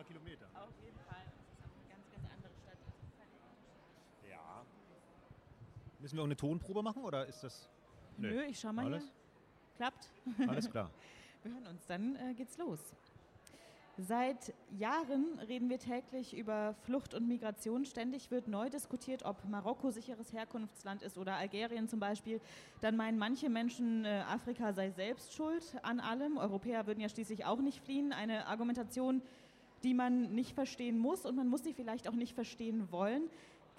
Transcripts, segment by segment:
paar Kilometer. Auf jeden Fall. Es ist auch eine ganz, ganz andere Stadt. Also ja. Müssen wir auch eine Tonprobe machen oder ist das. Nö, Nö ich schau mal Alles? hier. Klappt. Alles klar. wir hören uns, dann äh, geht's los. Seit Jahren reden wir täglich über Flucht und Migration. Ständig wird neu diskutiert, ob Marokko sicheres Herkunftsland ist oder Algerien zum Beispiel. Dann meinen manche Menschen, äh, Afrika sei selbst schuld an allem. Europäer würden ja schließlich auch nicht fliehen. Eine Argumentation, die man nicht verstehen muss und man muss sie vielleicht auch nicht verstehen wollen.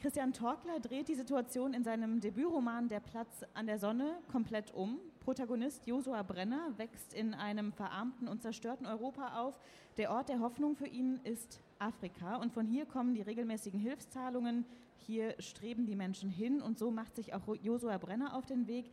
Christian Torkler dreht die Situation in seinem Debütroman Der Platz an der Sonne komplett um. Protagonist Josua Brenner wächst in einem verarmten und zerstörten Europa auf. Der Ort der Hoffnung für ihn ist Afrika und von hier kommen die regelmäßigen Hilfszahlungen. Hier streben die Menschen hin und so macht sich auch Josua Brenner auf den Weg.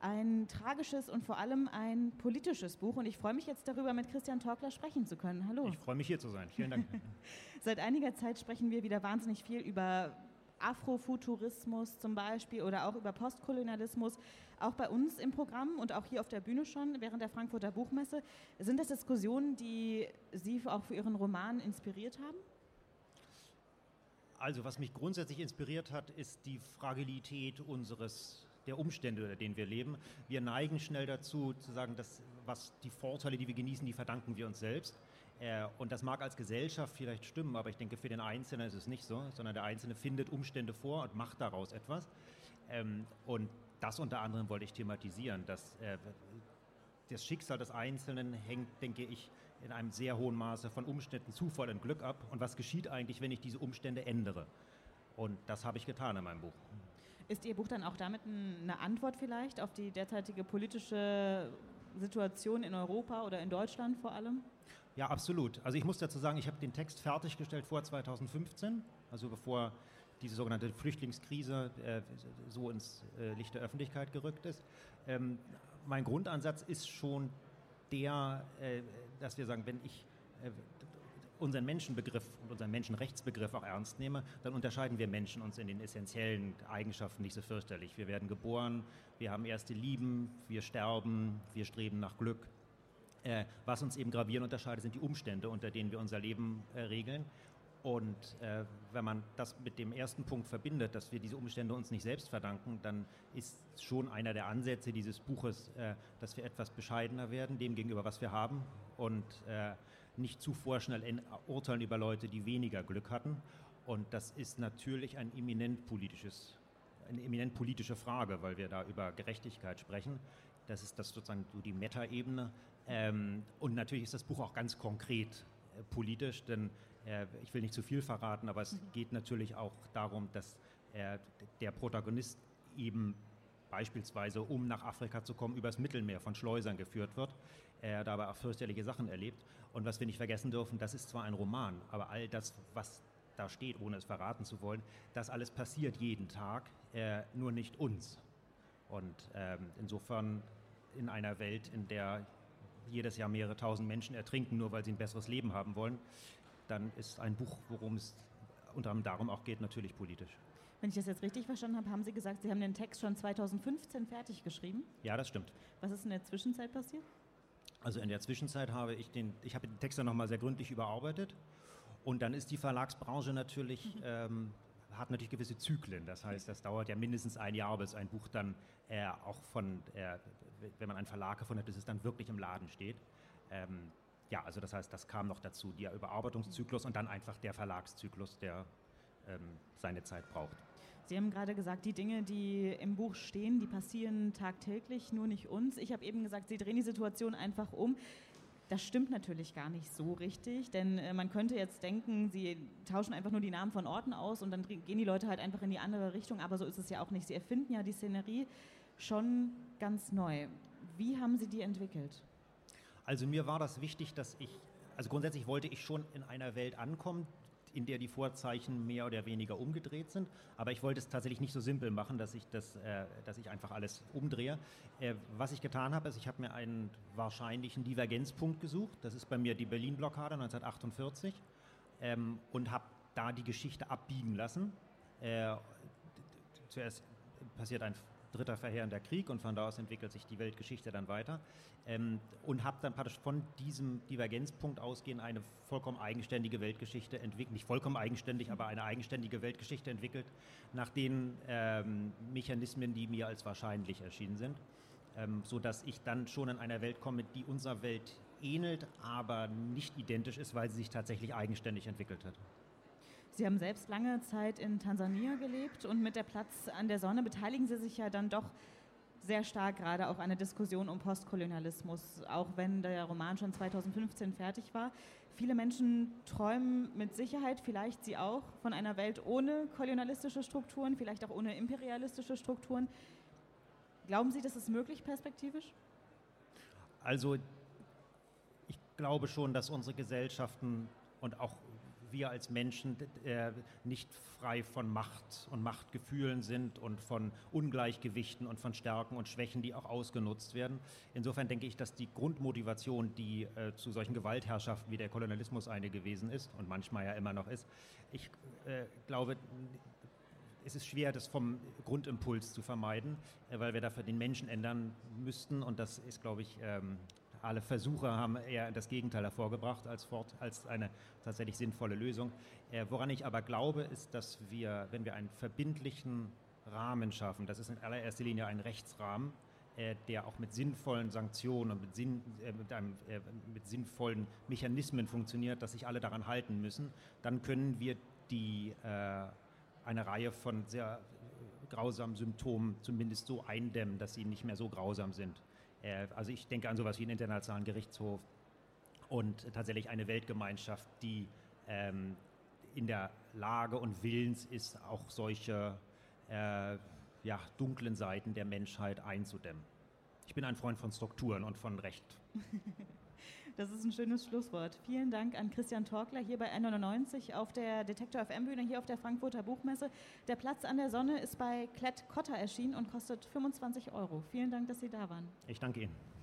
Ein tragisches und vor allem ein politisches Buch. Und ich freue mich jetzt darüber, mit Christian Torkler sprechen zu können. Hallo. Ich freue mich hier zu sein. Vielen Dank. Seit einiger Zeit sprechen wir wieder wahnsinnig viel über Afrofuturismus zum Beispiel oder auch über Postkolonialismus, auch bei uns im Programm und auch hier auf der Bühne schon während der Frankfurter Buchmesse. Sind das Diskussionen, die Sie auch für Ihren Roman inspiriert haben? Also was mich grundsätzlich inspiriert hat, ist die Fragilität unseres der Umstände, unter denen wir leben. Wir neigen schnell dazu zu sagen, dass was die Vorteile, die wir genießen, die verdanken wir uns selbst. Äh, und das mag als Gesellschaft vielleicht stimmen, aber ich denke, für den Einzelnen ist es nicht so, sondern der Einzelne findet Umstände vor und macht daraus etwas. Ähm, und das unter anderem wollte ich thematisieren, dass äh, das Schicksal des Einzelnen hängt, denke ich, in einem sehr hohen Maße von Umständen, Zufall und Glück ab. Und was geschieht eigentlich, wenn ich diese Umstände ändere? Und das habe ich getan in meinem Buch. Ist Ihr Buch dann auch damit eine Antwort vielleicht auf die derzeitige politische Situation in Europa oder in Deutschland vor allem? Ja, absolut. Also ich muss dazu sagen, ich habe den Text fertiggestellt vor 2015, also bevor diese sogenannte Flüchtlingskrise äh, so ins äh, Licht der Öffentlichkeit gerückt ist. Ähm, mein Grundansatz ist schon der, äh, dass wir sagen, wenn ich äh, unseren Menschenbegriff und unseren Menschenrechtsbegriff auch ernst nehme, dann unterscheiden wir Menschen uns in den essentiellen Eigenschaften nicht so fürchterlich. Wir werden geboren, wir haben erste Lieben, wir sterben, wir streben nach Glück. Äh, was uns eben gravierend unterscheidet, sind die Umstände, unter denen wir unser Leben äh, regeln. Und äh, wenn man das mit dem ersten Punkt verbindet, dass wir diese Umstände uns nicht selbst verdanken, dann ist schon einer der Ansätze dieses Buches, äh, dass wir etwas bescheidener werden dem gegenüber, was wir haben und äh, nicht zu vorschnell urteilen über Leute, die weniger Glück hatten. Und das ist natürlich ein eminent politisches eine eminent politische Frage, weil wir da über Gerechtigkeit sprechen. Das ist das sozusagen so die Meta-Ebene. Ähm, und natürlich ist das Buch auch ganz konkret äh, politisch, denn äh, ich will nicht zu viel verraten, aber es mhm. geht natürlich auch darum, dass äh, der Protagonist eben beispielsweise, um nach Afrika zu kommen, übers Mittelmeer von Schleusern geführt wird, er dabei auch fürchterliche Sachen erlebt. Und was wir nicht vergessen dürfen, das ist zwar ein Roman, aber all das, was da steht, ohne es verraten zu wollen, das alles passiert jeden Tag, äh, nur nicht uns. Und ähm, insofern in einer Welt, in der jedes Jahr mehrere tausend Menschen ertrinken, nur weil sie ein besseres Leben haben wollen, dann ist ein Buch, worum es unter anderem darum auch geht, natürlich politisch. Wenn ich das jetzt richtig verstanden habe, haben Sie gesagt, Sie haben den Text schon 2015 fertig geschrieben? Ja, das stimmt. Was ist in der Zwischenzeit passiert? Also in der Zwischenzeit habe ich den, ich habe den Text dann nochmal sehr gründlich überarbeitet und dann ist die Verlagsbranche natürlich mhm. ähm, hat natürlich gewisse Zyklen. Das heißt, das dauert ja mindestens ein Jahr, bis ein Buch dann äh, auch von, äh, wenn man einen Verlag gefunden hat, bis es dann wirklich im Laden steht. Ähm, ja, also das heißt, das kam noch dazu, der Überarbeitungszyklus und dann einfach der Verlagszyklus, der ähm, seine Zeit braucht. Sie haben gerade gesagt, die Dinge, die im Buch stehen, die passieren tagtäglich, nur nicht uns. Ich habe eben gesagt, Sie drehen die Situation einfach um. Das stimmt natürlich gar nicht so richtig, denn äh, man könnte jetzt denken, sie tauschen einfach nur die Namen von Orten aus und dann gehen die Leute halt einfach in die andere Richtung, aber so ist es ja auch nicht. Sie erfinden ja die Szenerie schon ganz neu. Wie haben Sie die entwickelt? Also mir war das wichtig, dass ich, also grundsätzlich wollte ich schon in einer Welt ankommen, in der die Vorzeichen mehr oder weniger umgedreht sind. Aber ich wollte es tatsächlich nicht so simpel machen, dass ich, das, äh, dass ich einfach alles umdrehe. Äh, was ich getan habe, ist, ich habe mir einen wahrscheinlichen Divergenzpunkt gesucht. Das ist bei mir die Berlin-Blockade 1948 ähm, und habe da die Geschichte abbiegen lassen. Äh, zuerst passiert ein dritter verheerender Krieg und von da aus entwickelt sich die Weltgeschichte dann weiter. Ähm, und habe dann praktisch von diesem Divergenzpunkt ausgehend eine vollkommen eigenständige Weltgeschichte entwickelt, nicht vollkommen eigenständig, aber eine eigenständige Weltgeschichte entwickelt, nach den ähm, Mechanismen, die mir als wahrscheinlich erschienen sind, ähm, sodass ich dann schon in einer Welt komme, die unserer Welt ähnelt, aber nicht identisch ist, weil sie sich tatsächlich eigenständig entwickelt hat. Sie haben selbst lange Zeit in Tansania gelebt und mit der Platz an der Sonne beteiligen Sie sich ja dann doch sehr stark gerade auch an der Diskussion um Postkolonialismus, auch wenn der Roman schon 2015 fertig war. Viele Menschen träumen mit Sicherheit, vielleicht Sie auch, von einer Welt ohne kolonialistische Strukturen, vielleicht auch ohne imperialistische Strukturen. Glauben Sie, das ist möglich perspektivisch? Also ich glaube schon, dass unsere Gesellschaften und auch wir als Menschen äh, nicht frei von Macht und Machtgefühlen sind und von Ungleichgewichten und von Stärken und Schwächen, die auch ausgenutzt werden. Insofern denke ich, dass die Grundmotivation, die äh, zu solchen Gewaltherrschaften wie der Kolonialismus eine gewesen ist und manchmal ja immer noch ist, ich äh, glaube, es ist schwer, das vom Grundimpuls zu vermeiden, äh, weil wir dafür den Menschen ändern müssten und das ist, glaube ich, ähm, alle Versuche haben eher das Gegenteil hervorgebracht als, fort, als eine tatsächlich sinnvolle Lösung. Äh, woran ich aber glaube, ist, dass wir, wenn wir einen verbindlichen Rahmen schaffen, das ist in allererster Linie ein Rechtsrahmen, äh, der auch mit sinnvollen Sanktionen und mit, Sinn, äh, mit, einem, äh, mit sinnvollen Mechanismen funktioniert, dass sich alle daran halten müssen, dann können wir die, äh, eine Reihe von sehr grausamen Symptomen zumindest so eindämmen, dass sie nicht mehr so grausam sind. Äh, also ich denke an sowas wie einen internationalen Gerichtshof und tatsächlich eine Weltgemeinschaft, die ähm, in der Lage und willens ist, auch solche äh, ja, dunklen Seiten der Menschheit einzudämmen. Ich bin ein Freund von Strukturen und von Recht. Das ist ein schönes Schlusswort. Vielen Dank an Christian Torkler hier bei N99 auf der Detektor FM Bühne hier auf der Frankfurter Buchmesse. Der Platz an der Sonne ist bei Klett Cotta erschienen und kostet 25 Euro. Vielen Dank, dass Sie da waren. Ich danke Ihnen.